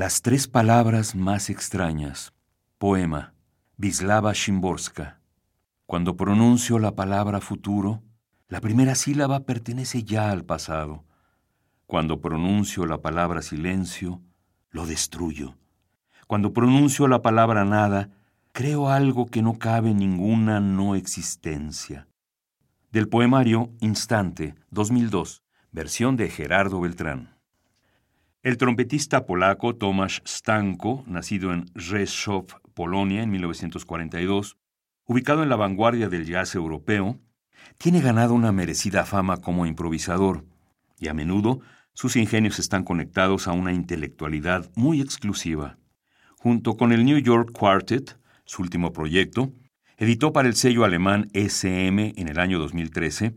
Las tres palabras más extrañas. Poema. Vislava Shimborska. Cuando pronuncio la palabra futuro, la primera sílaba pertenece ya al pasado. Cuando pronuncio la palabra silencio, lo destruyo. Cuando pronuncio la palabra nada, creo algo que no cabe ninguna no existencia. Del poemario Instante, 2002, versión de Gerardo Beltrán. El trompetista polaco Tomasz Stanko, nacido en Rzeszów, Polonia, en 1942, ubicado en la vanguardia del jazz europeo, tiene ganado una merecida fama como improvisador, y a menudo sus ingenios están conectados a una intelectualidad muy exclusiva. Junto con el New York Quartet, su último proyecto, editó para el sello alemán SM en el año 2013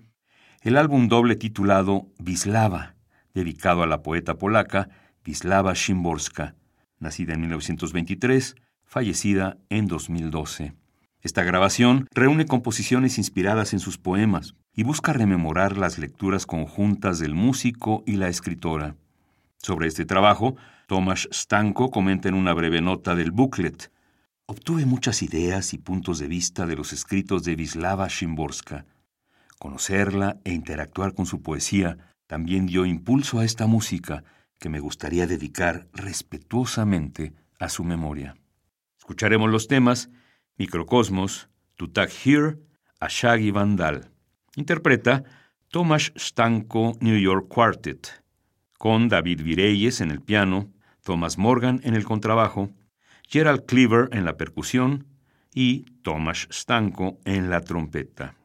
el álbum doble titulado Vislava, dedicado a la poeta polaca Wisława Szymborska, nacida en 1923, fallecida en 2012. Esta grabación reúne composiciones inspiradas en sus poemas y busca rememorar las lecturas conjuntas del músico y la escritora. Sobre este trabajo, Tomasz Stanko comenta en una breve nota del booklet. Obtuve muchas ideas y puntos de vista de los escritos de Wisława Szymborska. Conocerla e interactuar con su poesía también dio impulso a esta música que me gustaría dedicar respetuosamente a su memoria. Escucharemos los temas Microcosmos, Tutak Here, Ashagi Vandal. Interpreta Tomasz Stanko New York Quartet, con David Vireyes en el piano, Thomas Morgan en el contrabajo, Gerald Cleaver en la percusión y Tomasz Stanko en la trompeta.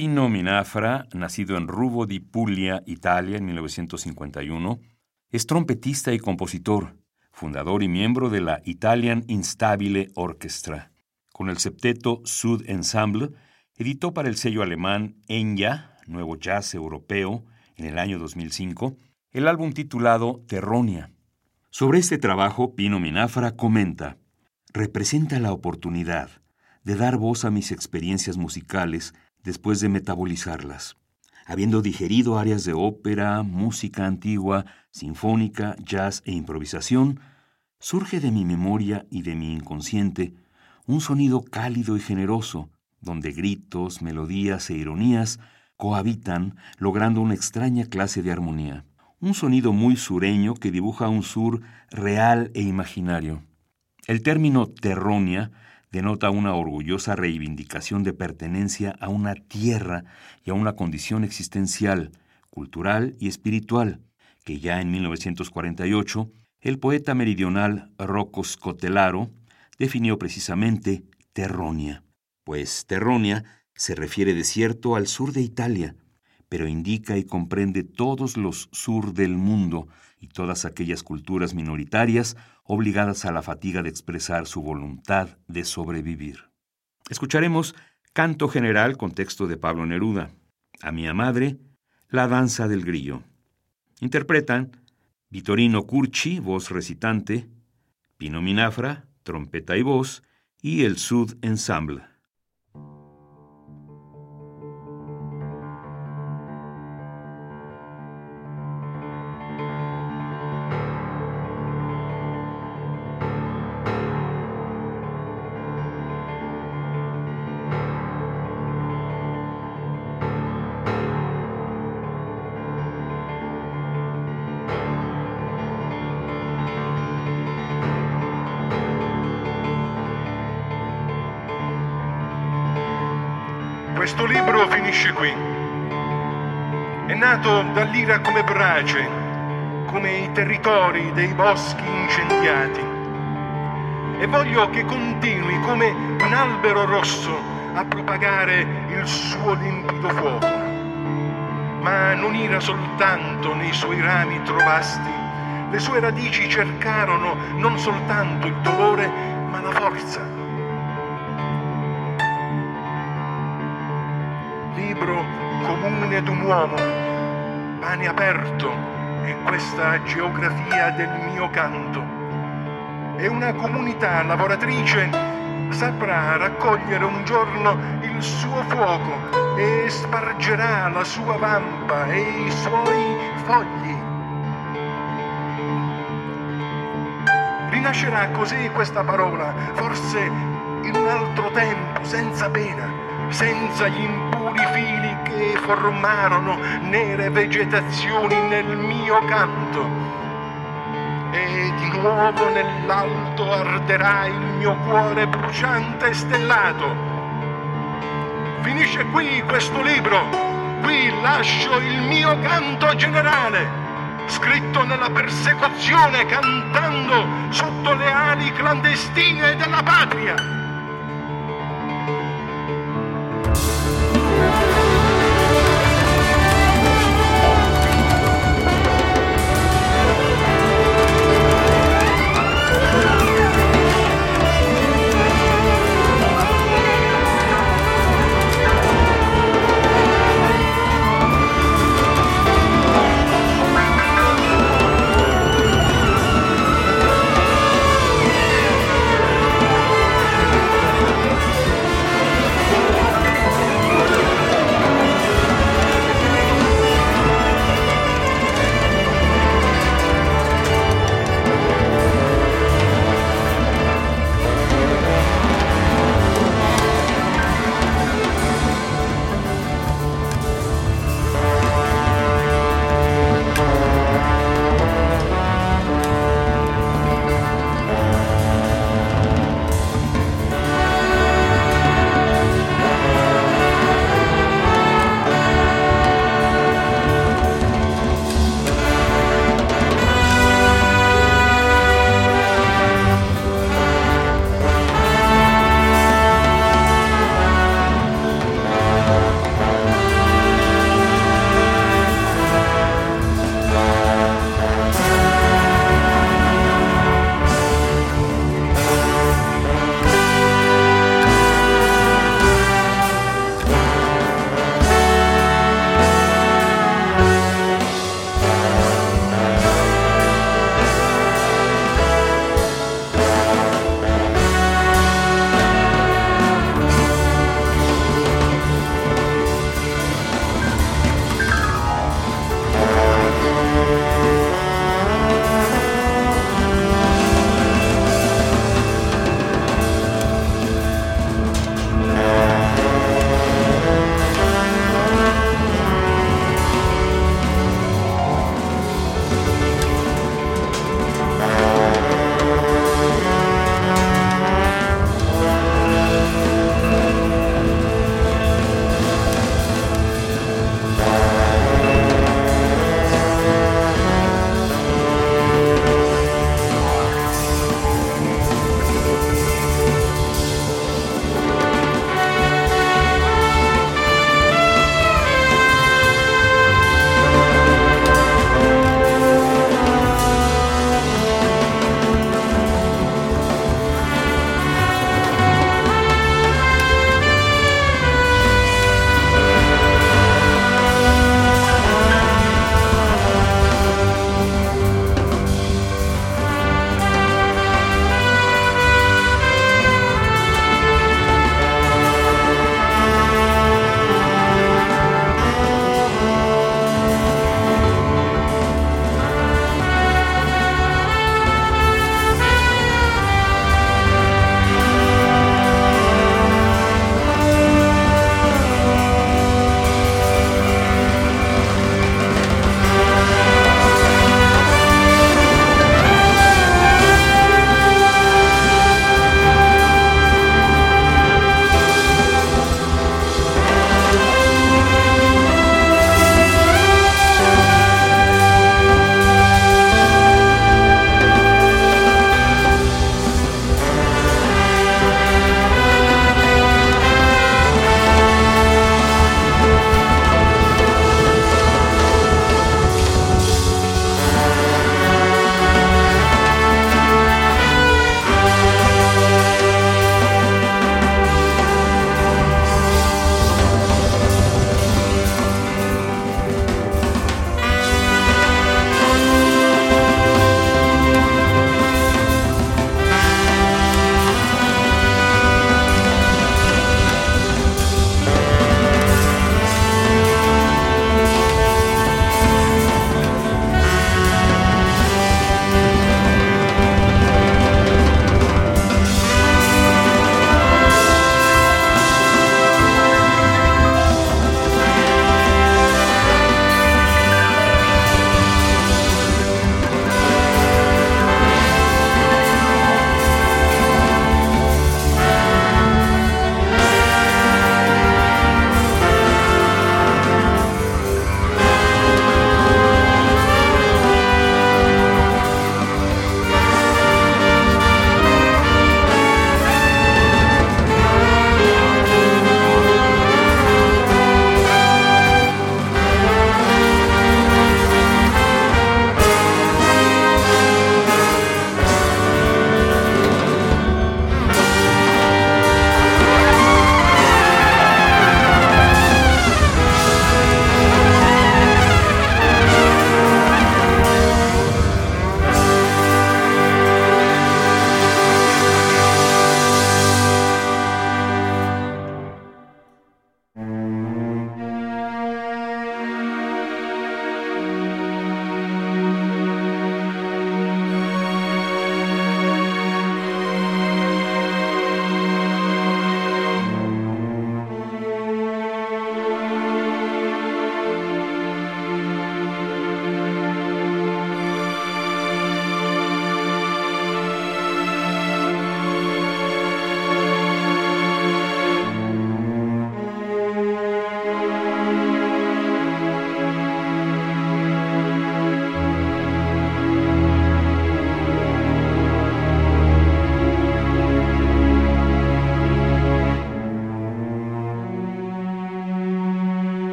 Pino Minafra, nacido en Rubo di Puglia, Italia, en 1951, es trompetista y compositor, fundador y miembro de la Italian Instabile Orchestra. Con el septeto Sud Ensemble, editó para el sello alemán Enya, Nuevo Jazz Europeo, en el año 2005, el álbum titulado Terronia. Sobre este trabajo, Pino Minafra comenta, representa la oportunidad de dar voz a mis experiencias musicales después de metabolizarlas. Habiendo digerido áreas de ópera, música antigua, sinfónica, jazz e improvisación, surge de mi memoria y de mi inconsciente un sonido cálido y generoso, donde gritos, melodías e ironías cohabitan logrando una extraña clase de armonía. Un sonido muy sureño que dibuja un sur real e imaginario. El término terronia denota una orgullosa reivindicación de pertenencia a una tierra y a una condición existencial, cultural y espiritual, que ya en 1948 el poeta meridional Rocco Scotelaro definió precisamente Terronia, pues Terronia se refiere de cierto al sur de Italia, pero indica y comprende todos los sur del mundo y todas aquellas culturas minoritarias obligadas a la fatiga de expresar su voluntad de sobrevivir. Escucharemos Canto General con texto de Pablo Neruda, A mi madre, La danza del grillo. Interpretan Vitorino Curchi, voz recitante, Pino Minafra, trompeta y voz, y el Sud Ensemble. Questo libro finisce qui. È nato dall'ira come brace, come i territori dei boschi incendiati. E voglio che continui come un albero rosso a propagare il suo limpido fuoco. Ma non ira soltanto nei suoi rami trovasti, le sue radici cercarono non soltanto il dolore, ma la forza comune d'un uomo, pane aperto in questa geografia del mio canto. E una comunità lavoratrice saprà raccogliere un giorno il suo fuoco e spargerà la sua vampa e i suoi fogli. Rinascerà così questa parola, forse in un altro tempo, senza pena senza gli impuri fili che formarono nere vegetazioni nel mio canto. E di nuovo nell'alto arderà il mio cuore bruciante e stellato. Finisce qui questo libro, qui lascio il mio canto generale scritto nella persecuzione, cantando sotto le ali clandestine della patria.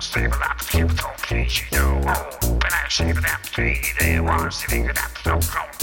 can't stay with that few talkies, you know. But I see that empty, there was sitting with that so-called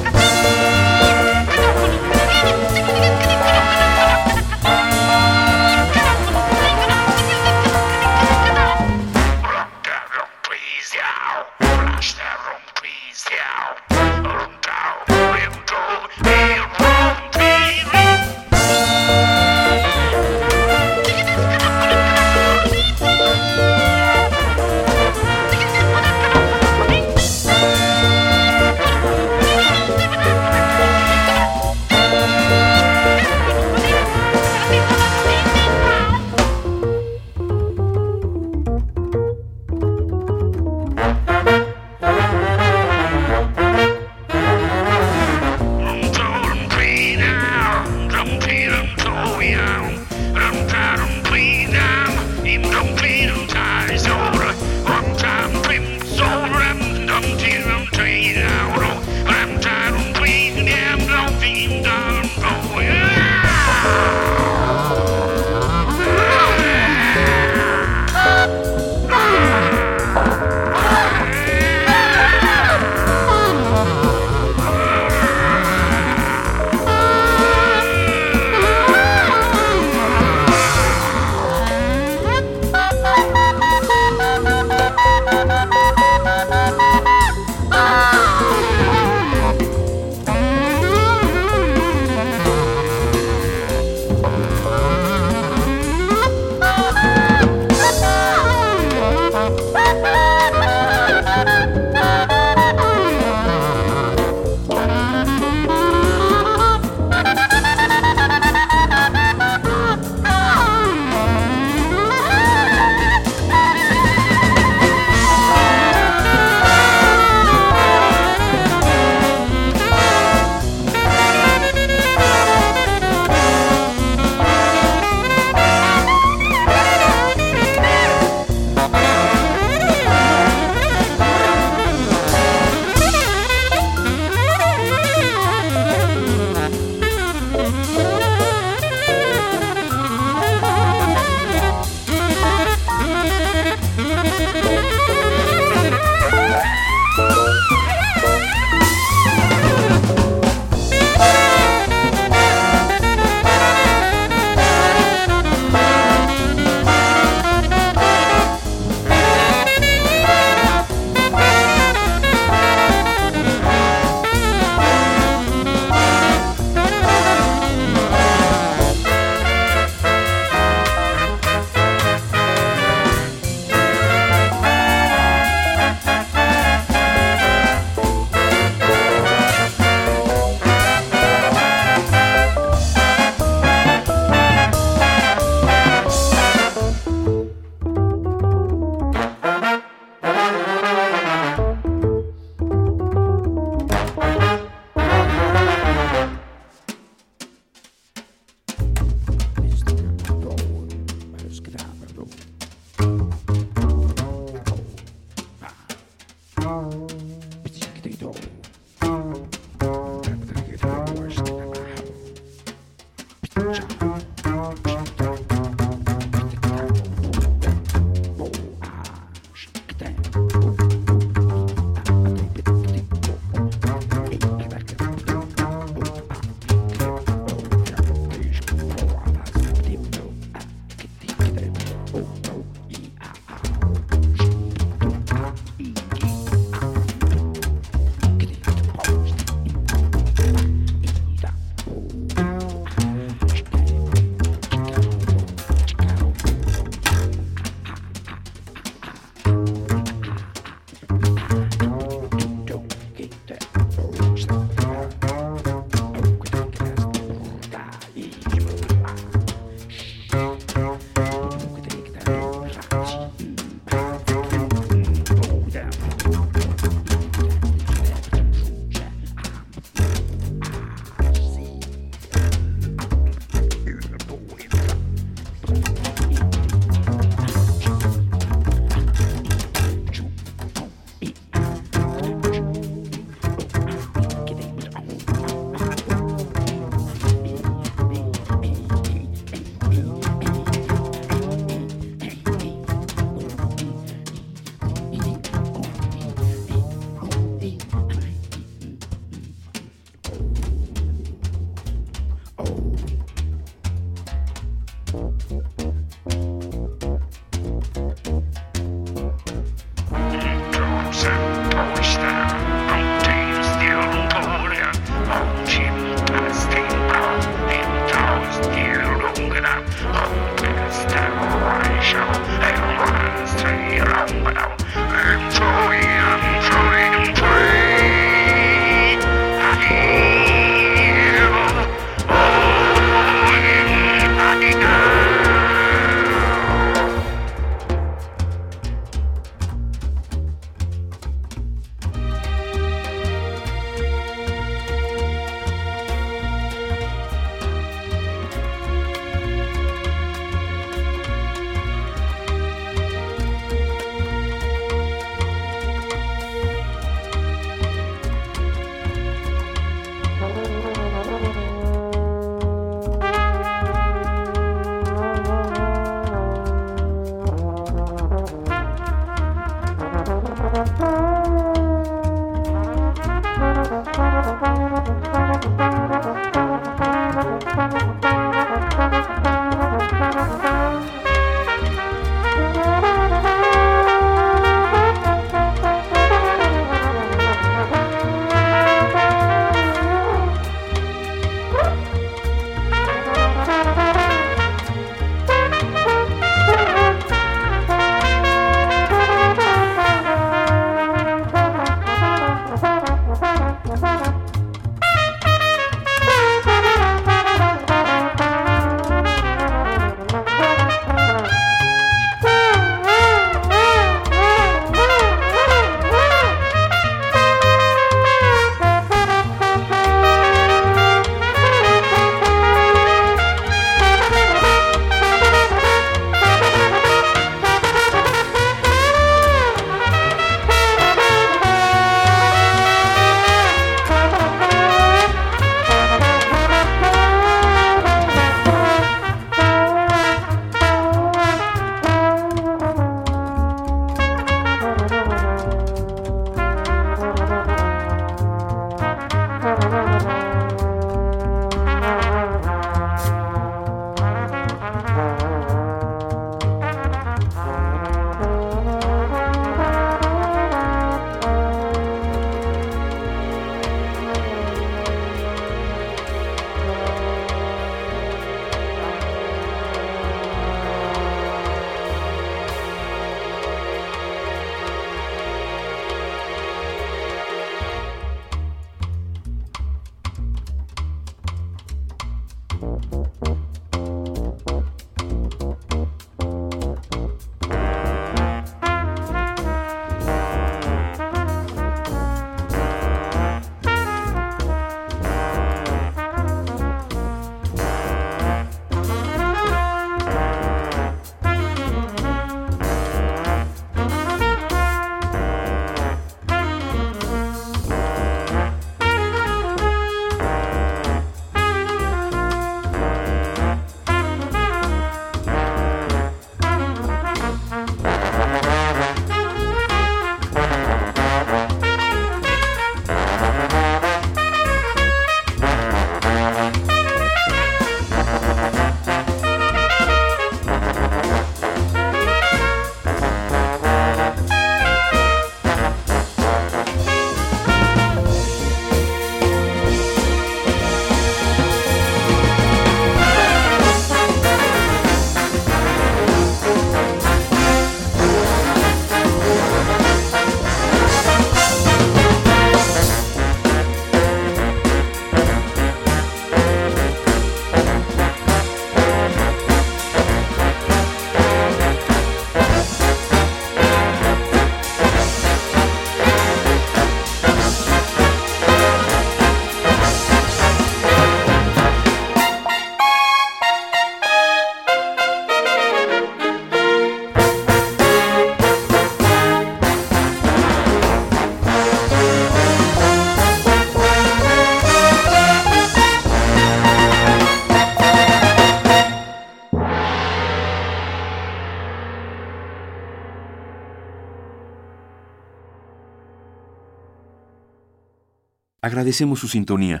Agradecemos su sintonía.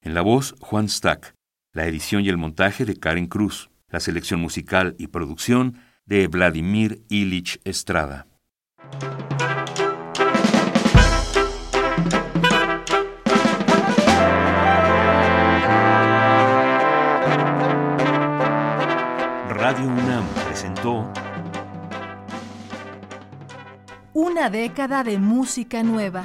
En la voz, Juan Stack. La edición y el montaje de Karen Cruz. La selección musical y producción de Vladimir Ilich Estrada. Radio UNAM presentó Una década de música nueva.